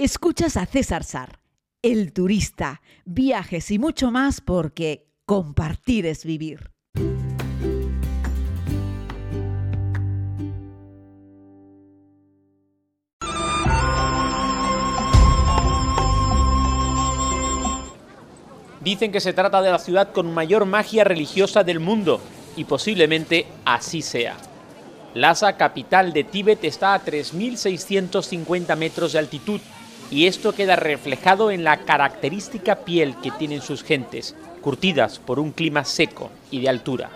Escuchas a César Sar, el turista, viajes y mucho más porque compartir es vivir. Dicen que se trata de la ciudad con mayor magia religiosa del mundo, y posiblemente así sea. Lhasa, capital de Tíbet, está a 3.650 metros de altitud, y esto queda reflejado en la característica piel que tienen sus gentes, curtidas por un clima seco y de altura.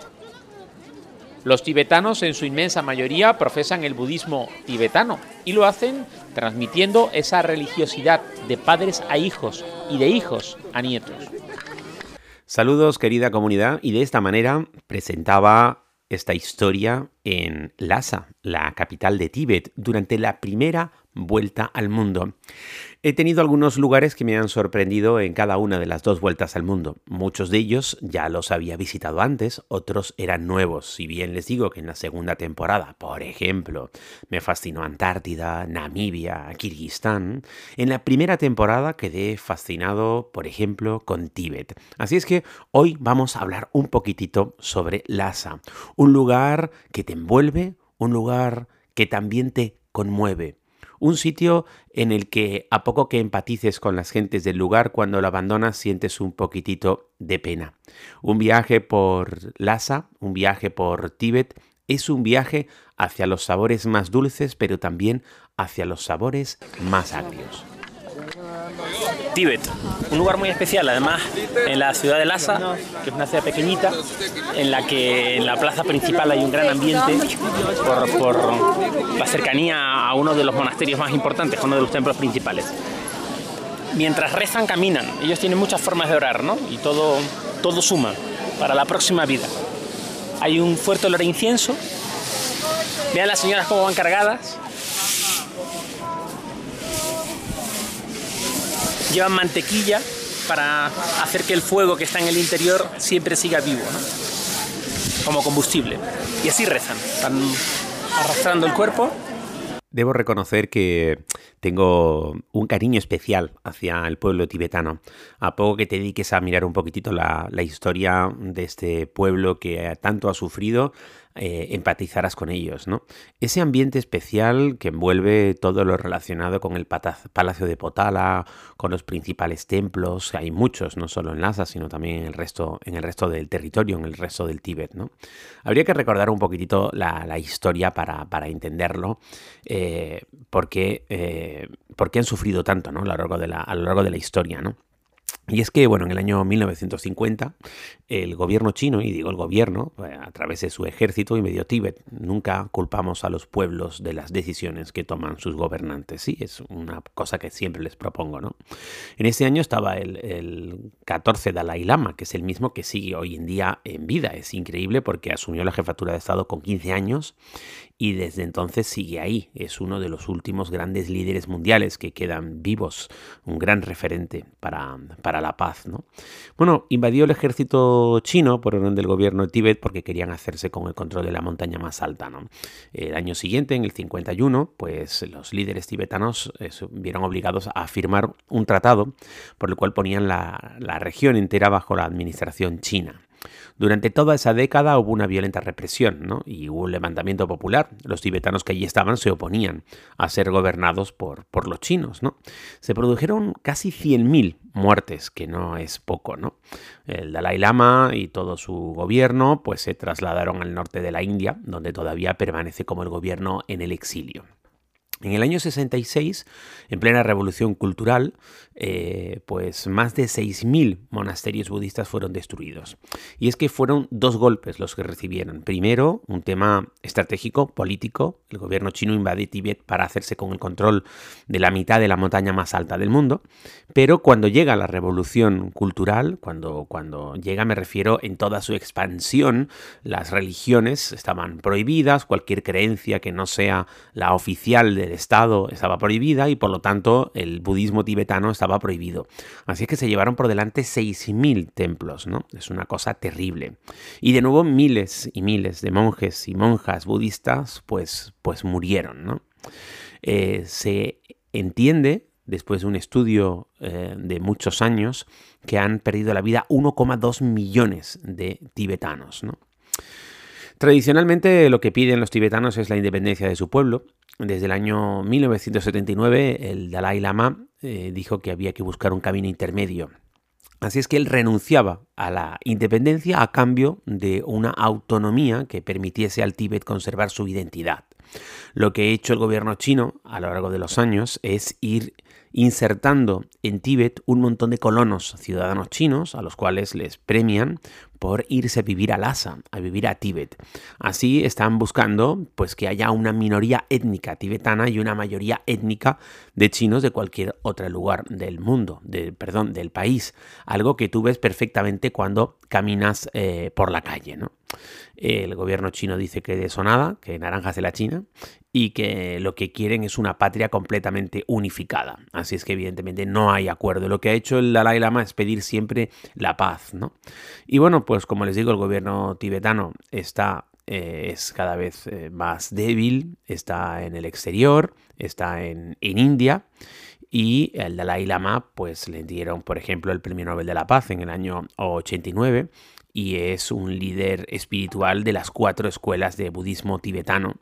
Los tibetanos en su inmensa mayoría profesan el budismo tibetano y lo hacen transmitiendo esa religiosidad de padres a hijos y de hijos a nietos. Saludos querida comunidad y de esta manera presentaba esta historia en Lhasa, la capital de Tíbet, durante la primera vuelta al mundo. He tenido algunos lugares que me han sorprendido en cada una de las dos vueltas al mundo. Muchos de ellos ya los había visitado antes, otros eran nuevos. Si bien les digo que en la segunda temporada, por ejemplo, me fascinó Antártida, Namibia, Kirguistán, en la primera temporada quedé fascinado, por ejemplo, con Tíbet. Así es que hoy vamos a hablar un poquitito sobre Lhasa, un lugar que te envuelve, un lugar que también te conmueve un sitio en el que a poco que empatices con las gentes del lugar, cuando lo abandonas sientes un poquitito de pena. Un viaje por Lhasa, un viaje por Tíbet, es un viaje hacia los sabores más dulces, pero también hacia los sabores más agrios. Tíbet, un lugar muy especial, además en la ciudad de Lhasa, que es una ciudad pequeñita, en la que en la plaza principal hay un gran ambiente por, la cercanía a uno de los monasterios más importantes, uno de los templos principales. Mientras rezan, caminan. Ellos tienen muchas formas de orar, ¿no? Y todo, todo suma para la próxima vida. Hay un fuerte olor a incienso. Vean las señoras cómo van cargadas llevan mantequilla para hacer que el fuego que está en el interior siempre siga vivo, como combustible. Y así rezan, están arrastrando el cuerpo. Debo reconocer que tengo un cariño especial hacia el pueblo tibetano. A poco que te dediques a mirar un poquitito la, la historia de este pueblo que tanto ha sufrido, eh, empatizarás con ellos, ¿no? Ese ambiente especial que envuelve todo lo relacionado con el Palacio de Potala, con los principales templos, hay muchos, no solo en Lhasa, sino también en el resto, en el resto del territorio, en el resto del Tíbet, ¿no? Habría que recordar un poquitito la, historia para, entenderlo, eh, porque, eh, porque han sufrido tanto, ¿no? A lo largo de la, a lo largo de la historia, ¿no? Y es que, bueno, en el año 1950, el gobierno chino, y digo el gobierno, eh, a través de su ejército y medio Tíbet, nunca culpamos a los pueblos de las decisiones que toman sus gobernantes. Sí, es una cosa que siempre les propongo, ¿no? En ese año estaba el, el 14 Dalai Lama, que es el mismo que sigue hoy en día en vida. Es increíble porque asumió la jefatura de Estado con 15 años y desde entonces sigue ahí. Es uno de los últimos grandes líderes mundiales que quedan vivos, un gran referente para, para la paz. ¿no? Bueno, invadió el ejército chino por orden del gobierno de Tíbet porque querían hacerse con el control de la montaña más alta. ¿no? El año siguiente, en el 51, pues los líderes tibetanos eh, se vieron obligados a firmar un tratado por el cual ponían la, la región entera bajo la administración china. Durante toda esa década hubo una violenta represión ¿no? y hubo un levantamiento popular. Los tibetanos que allí estaban se oponían a ser gobernados por, por los chinos. ¿no? Se produjeron casi 100.000 muertes, que no es poco. ¿no? El Dalai Lama y todo su gobierno pues, se trasladaron al norte de la India, donde todavía permanece como el gobierno en el exilio. En el año 66, en plena revolución cultural, eh, pues más de 6.000 monasterios budistas fueron destruidos. Y es que fueron dos golpes los que recibieron. Primero, un tema estratégico, político. El gobierno chino invade Tíbet para hacerse con el control de la mitad de la montaña más alta del mundo. Pero cuando llega la revolución cultural, cuando, cuando llega me refiero en toda su expansión, las religiones estaban prohibidas, cualquier creencia que no sea la oficial Estado estaba prohibida y por lo tanto el budismo tibetano estaba prohibido. Así es que se llevaron por delante 6.000 templos, ¿no? Es una cosa terrible. Y de nuevo miles y miles de monjes y monjas budistas pues, pues murieron, ¿no? Eh, se entiende después de un estudio eh, de muchos años, que han perdido la vida 1,2 millones de tibetanos. Tradicionalmente lo que piden los tibetanos es la independencia de su pueblo. Desde el año 1979 el Dalai Lama eh, dijo que había que buscar un camino intermedio Así es que él renunciaba a la independencia a cambio de una autonomía que permitiese al Tíbet conservar su identidad. Lo que ha hecho el gobierno chino a lo largo de los años es ir insertando en Tíbet un montón de colonos ciudadanos chinos a los cuales les premian por irse a vivir a Lhasa, a vivir a Tíbet. Así están buscando pues que haya una minoría étnica tibetana y una mayoría étnica de chinos de cualquier otro lugar del mundo, de, perdón, del país, algo que tú ves perfectamente cuando caminas eh, por la calle, ¿no? El gobierno chino dice que de eso nada, que naranjas de la China, y que lo que quieren es una patria completamente unificada. Así es que evidentemente no hay acuerdo. Lo que ha hecho el Dalai Lama es pedir siempre la paz, ¿no? Y bueno, pues como les digo, el gobierno tibetano está eh, es cada vez eh, más débil, está en el exterior, está en, en India y el Dalai Lama pues le dieron por ejemplo el Premio Nobel de la Paz en el año 89 y es un líder espiritual de las cuatro escuelas de budismo tibetano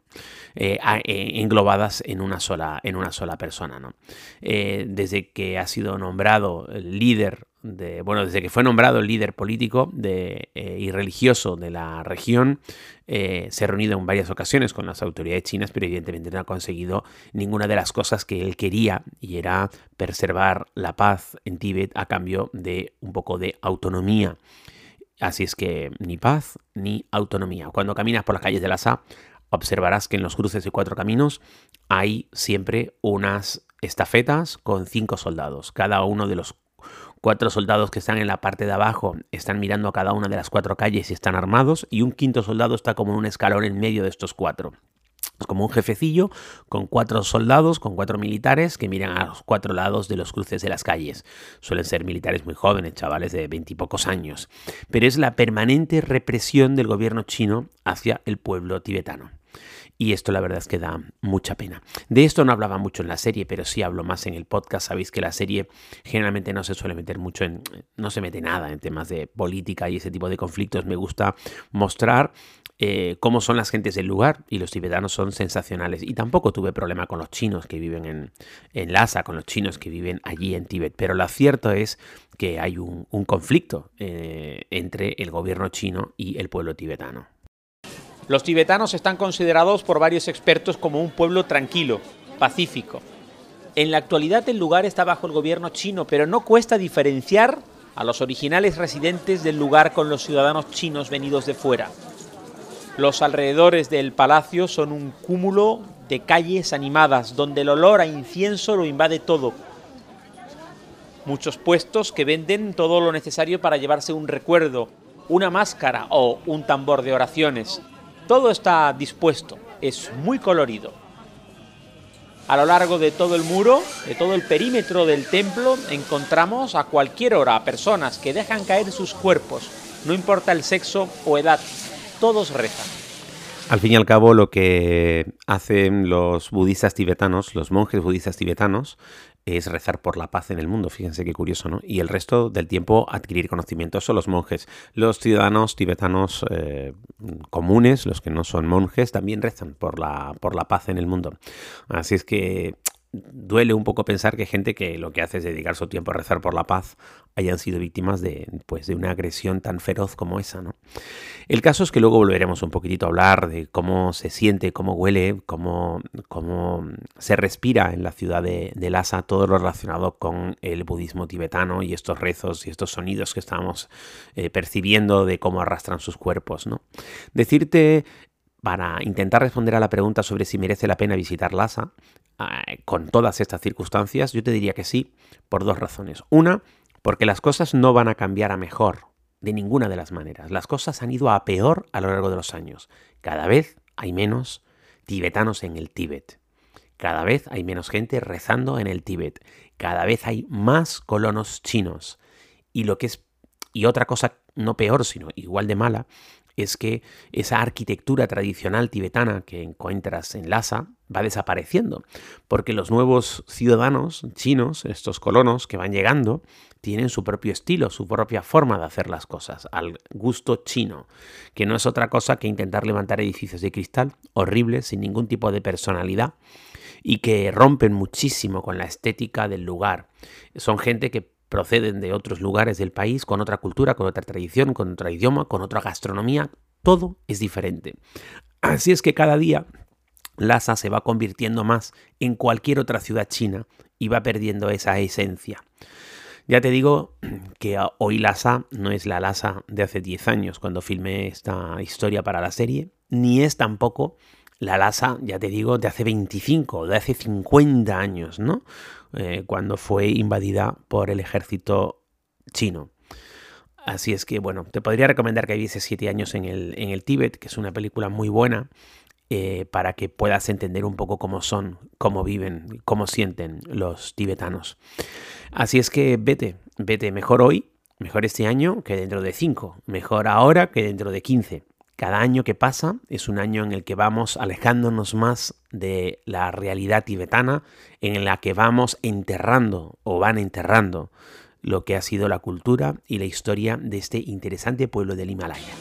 eh, eh, englobadas en una sola, en una sola persona. ¿no? Eh, desde que ha sido nombrado líder de, bueno, desde que fue nombrado líder político y religioso de la región, se ha reunido en varias ocasiones con las autoridades chinas, pero evidentemente no ha conseguido ninguna de las cosas que él quería y era preservar la paz en Tíbet a cambio de un poco de autonomía. Así es que ni paz ni autonomía. Cuando caminas por las calles de la SA, observarás que en los cruces de cuatro caminos hay siempre unas estafetas con cinco soldados. Cada uno de los cuatro soldados que están en la parte de abajo están mirando a cada una de las cuatro calles y están armados, y un quinto soldado está como en un escalón en medio de estos cuatro como un jefecillo con cuatro soldados, con cuatro militares que miran a los cuatro lados de los cruces de las calles. Suelen ser militares muy jóvenes, chavales de veintipocos años. Pero es la permanente represión del gobierno chino hacia el pueblo tibetano. Y esto la verdad es que da mucha pena. De esto no hablaba mucho en la serie, pero sí hablo más en el podcast. Sabéis que la serie generalmente no se suele meter mucho en... no se mete nada en temas de política y ese tipo de conflictos. Me gusta mostrar eh, cómo son las gentes del lugar y los tibetanos son sensacionales. Y tampoco tuve problema con los chinos que viven en, en Lhasa, con los chinos que viven allí en Tíbet. Pero lo cierto es que hay un, conflicto eh, entre el gobierno chino y el pueblo tibetano. Los tibetanos están considerados por varios expertos como un pueblo tranquilo, pacífico. En la actualidad el lugar está bajo el gobierno chino, pero no cuesta diferenciar a los originales residentes del lugar con los ciudadanos chinos venidos de fuera. Los alrededores del palacio son un cúmulo de calles animadas donde el olor a incienso lo invade todo. Muchos puestos que venden todo lo necesario para llevarse un recuerdo, una máscara o un tambor de oraciones. Todo está dispuesto, es muy colorido. A lo largo de todo el muro, de todo el perímetro del templo, encontramos a cualquier hora personas que dejan caer sus cuerpos, no importa el sexo o edad, todos rezan. Al fin y al cabo, lo que hacen los budistas tibetanos, los monjes budistas tibetanos, es rezar por la paz en el mundo. Fíjense qué curioso, ¿no? Y el resto del tiempo adquirir conocimientos son los monjes. Los ciudadanos tibetanos eh, comunes, los que no son monjes, también rezan por la, por la paz en el mundo. Así es que duele un poco pensar que gente que lo que hace es dedicar su tiempo a rezar por la paz hayan sido víctimas de, pues, de una agresión tan feroz como esa. ¿no? El caso es que luego volveremos un poquitito a hablar de cómo se siente, cómo huele, cómo, cómo se respira en la ciudad de, Lhasa todo lo relacionado con el budismo tibetano y estos rezos y estos sonidos que estamos eh, percibiendo de cómo arrastran sus cuerpos. ¿no? Decirte para intentar responder a la pregunta sobre si merece la pena visitar Lhasa, con todas estas circunstancias, yo te diría que sí, por dos razones. Una, porque las cosas no van a cambiar a mejor, de ninguna de las maneras. Las cosas han ido a peor a lo largo de los años. Cada vez hay menos tibetanos en el Tíbet. Cada vez hay menos gente rezando en el Tíbet. Cada vez hay más colonos chinos. Y lo que es y otra cosa no peor, sino igual de mala, es que esa arquitectura tradicional tibetana que encuentras en Lhasa va desapareciendo, porque los nuevos ciudadanos chinos, estos colonos que van llegando, tienen su propio estilo, su propia forma de hacer las cosas, al gusto chino, que no es otra cosa que intentar levantar edificios de cristal horribles, sin ningún tipo de personalidad, y que rompen muchísimo con la estética del lugar. Son gente que proceden de otros lugares del país, con otra cultura, con otra tradición, con otro idioma, con otra gastronomía, todo es diferente. Así es que cada día Lhasa se va convirtiendo más en cualquier otra ciudad china y va perdiendo esa esencia. Ya te digo que hoy Lhasa no es la Lhasa de hace 10 años cuando filmé esta historia para la serie, ni es tampoco la Lhasa, ya te digo, de hace 25, de hace 50 años, ¿no? Eh, cuando fue invadida por el ejército chino. Así es que, bueno, te podría recomendar que vieses 7 años en el, en el Tíbet, que es una película muy buena, eh, para que puedas entender un poco cómo son, cómo viven, cómo sienten los tibetanos. Así es que vete, vete mejor hoy, mejor este año que dentro de 5, mejor ahora que dentro de 15. Cada año que pasa es un año en el que vamos alejándonos más de la realidad tibetana, en la que vamos enterrando o van enterrando lo que ha sido la cultura y la historia de este interesante pueblo del Himalaya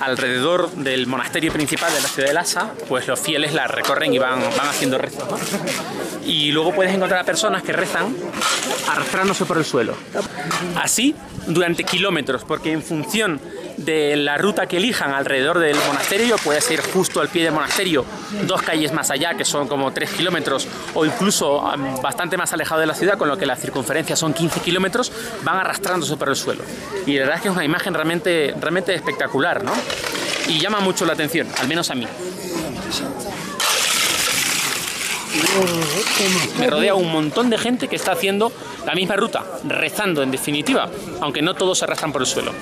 alrededor del monasterio principal de la ciudad de Lhasa, pues los fieles la recorren y van, van haciendo rezos. Y luego puedes encontrar a personas que rezan arrastrándose por el suelo. Así durante kilómetros, porque en función de la ruta que elijan alrededor del monasterio, puede ser justo al pie del monasterio, dos calles más allá, que son como 3 kilómetros, o incluso bastante más alejado de la ciudad, con lo que la circunferencia son 15 kilómetros, van arrastrándose por el suelo. Y la verdad es que es una imagen realmente, realmente espectacular, ¿no? Y llama mucho la atención, al menos a mí. Me rodea un montón de gente que está haciendo la misma ruta, rezando en definitiva, aunque no todos se arrastran por el suelo.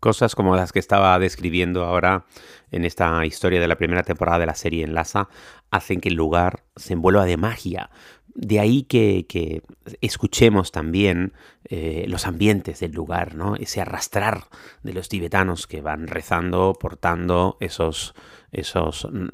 Cosas como las que estaba describiendo ahora en esta historia de la primera temporada de la serie Enlaza hacen que el lugar se envuelva de magia. De ahí que, escuchemos también eh, los ambientes del lugar, ¿no? Ese arrastrar de los tibetanos que van rezando, portando esos, esos mm,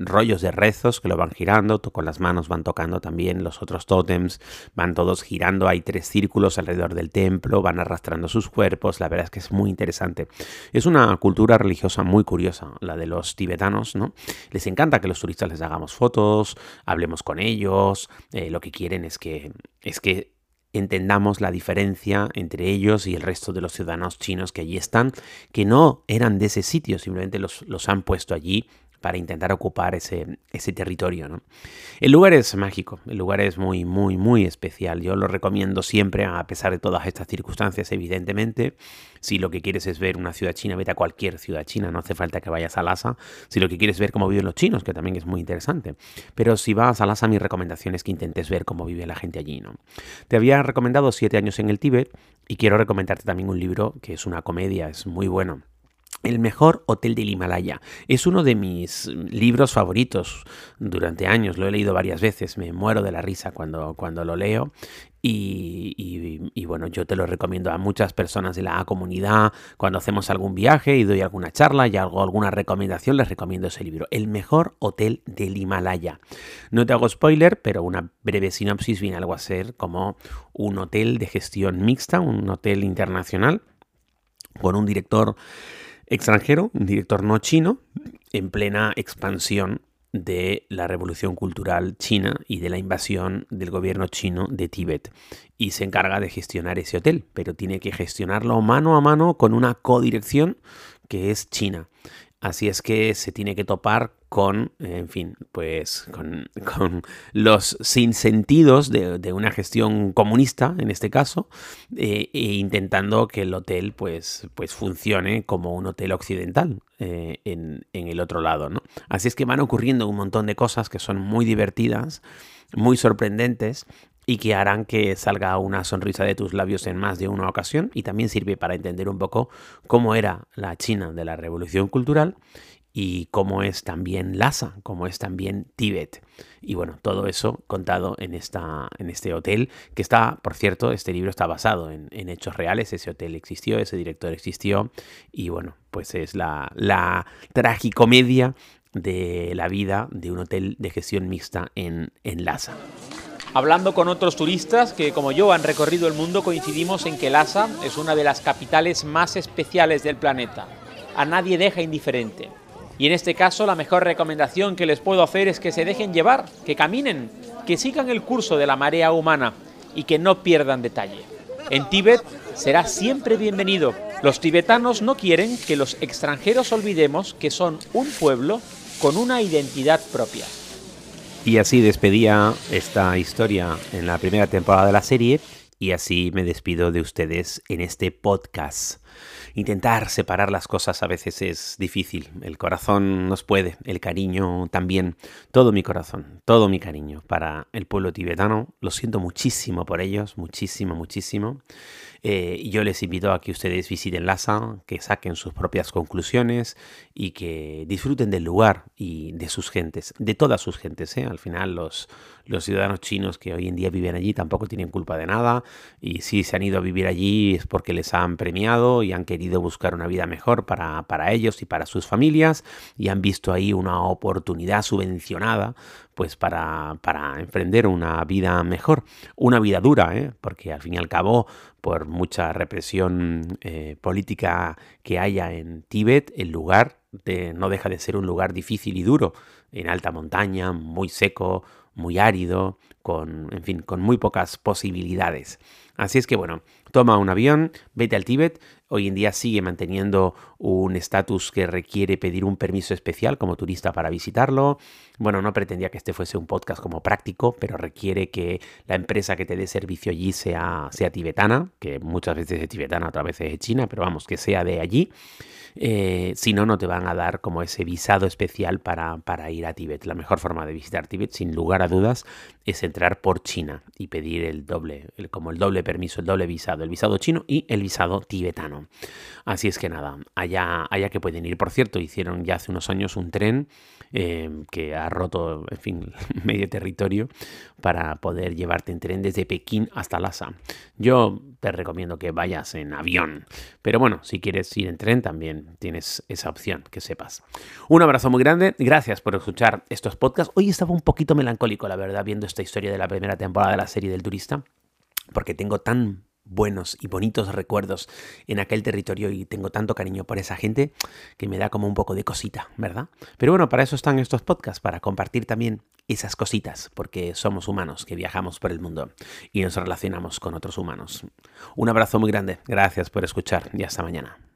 rollos de rezos que lo van girando, con las manos van tocando también los otros tótems, van todos girando, hay tres círculos alrededor del templo, van arrastrando sus cuerpos, la verdad es que es muy interesante. Es una cultura religiosa muy curiosa, la de los tibetanos, ¿no? Les encanta que los turistas les hagamos fotos, hablemos con ellos, eh, lo que quieren es que, es que entendamos la diferencia entre ellos y el resto de los ciudadanos chinos que allí están, que no eran de ese sitio, simplemente los, los han puesto allí para intentar ocupar ese, ese territorio. ¿no? El lugar es mágico, el lugar es muy, muy, muy especial. Yo lo recomiendo siempre, a pesar de todas estas circunstancias, evidentemente. Si lo que quieres es ver una ciudad china, vete a cualquier ciudad china, no hace falta que vayas a Lhasa. Si lo que quieres ver cómo viven los chinos, que también es muy interesante. Pero si vas a Lhasa, mi recomendación es que intentes ver cómo vive la gente allí. ¿no? Te había recomendado siete años en el Tíbet y quiero recomendarte también un libro que es una comedia, es muy bueno el mejor hotel del Himalaya. Es uno de mis libros favoritos durante años, lo he leído varias veces, me muero de la risa cuando, cuando lo leo. Y, bueno, yo te lo recomiendo a muchas personas de la comunidad. Cuando hacemos algún viaje y doy alguna charla y hago alguna recomendación, les recomiendo ese libro, El mejor hotel del Himalaya. No te hago spoiler, pero una breve sinopsis viene algo a ser como un hotel de gestión mixta, un hotel internacional con un director extranjero, un director no chino, en plena expansión de la revolución cultural china y de la invasión del gobierno chino de Tíbet. Y se encarga de gestionar ese hotel, pero tiene que gestionarlo mano a mano con una codirección que es China. Así es que se tiene que topar con, en fin, pues con, los sinsentidos de, de, una gestión comunista, en este caso, eh, e intentando que el hotel pues, pues funcione como un hotel occidental eh, en, en, el otro lado. ¿no? Así es que van ocurriendo un montón de cosas que son muy divertidas, muy sorprendentes y que harán que salga una sonrisa de tus labios en más de una ocasión y también sirve para entender un poco cómo era la China de la revolución cultural y cómo es también Lhasa, cómo es también Tíbet. Y bueno, todo eso contado en, esta, en este hotel, que está, por cierto, este libro está basado en, hechos reales, ese hotel existió, ese director existió, y bueno, pues es la, la tragicomedia de la vida de un hotel de gestión mixta en, en Lhasa. Hablando con otros turistas que, como yo, han recorrido el mundo, coincidimos en que Lhasa es una de las capitales más especiales del planeta. A nadie deja indiferente. Y en este caso, la mejor recomendación que les puedo hacer es que se dejen llevar, que caminen, que sigan el curso de la marea humana y que no pierdan detalle. En Tíbet será siempre bienvenido. Los tibetanos no quieren que los extranjeros olvidemos que son un pueblo con una identidad propia. Y así despedía esta historia en la primera temporada de la serie y así me despido de ustedes en este podcast. Intentar separar las cosas a veces es difícil. El corazón nos puede, el cariño también. Todo mi corazón, todo mi cariño para el pueblo tibetano. Lo siento muchísimo por ellos, muchísimo, muchísimo. Eh, yo les invito a que ustedes visiten Lhasa, que saquen sus propias conclusiones y que disfruten del lugar y de sus gentes, de todas sus gentes. ¿eh? Al final los, los ciudadanos chinos que hoy en día viven allí tampoco tienen culpa de nada y si se han ido a vivir allí es porque les han premiado y han querido buscar una vida mejor para, para ellos y para sus familias y han visto ahí una oportunidad subvencionada pues para, para emprender una vida mejor, una vida dura, ¿eh? porque al fin y al cabo, por mucha represión eh, política que haya en Tíbet, el lugar no deja de ser un lugar difícil y duro, en alta montaña, muy seco, muy árido, con, en fin, con muy pocas posibilidades. Así es que bueno, toma un avión, vete al Tíbet. Hoy en día sigue manteniendo un estatus que requiere pedir un permiso especial como turista para visitarlo. Bueno, no pretendía que este fuese un podcast como práctico, pero requiere que la empresa que te dé servicio allí sea, sea tibetana, que muchas veces es tibetana, otras veces es china, pero vamos, que sea de allí. Eh, si no, no te van a dar como ese visado especial para, para ir a Tíbet. La mejor forma de visitar Tíbet, sin lugar a dudas, es entrar por China y pedir el doble, como el doble permiso, el doble visado, el visado chino y el visado tibetano. Así es que nada, allá, allá que pueden ir. Por cierto, hicieron ya hace unos años un tren Em, que ha roto, en fin, medio territorio para poder llevarte en tren desde Pekín hasta Lhasa. Yo te recomiendo que vayas en avión, pero bueno, si quieres ir en tren también tienes esa opción, que sepas. Un abrazo muy grande, gracias por escuchar estos podcasts. Hoy estaba un poquito melancólico, la verdad, viendo esta historia de la primera temporada de la serie del turista, porque tengo tan buenos y bonitos recuerdos en aquel territorio y tengo tanto cariño por esa gente que me da como un poco de cosita, ¿verdad? Pero bueno, para eso están estos podcasts, para compartir también esas cositas, porque somos humanos que viajamos por el mundo y nos relacionamos con otros humanos. Un abrazo muy grande, gracias por escuchar y hasta mañana.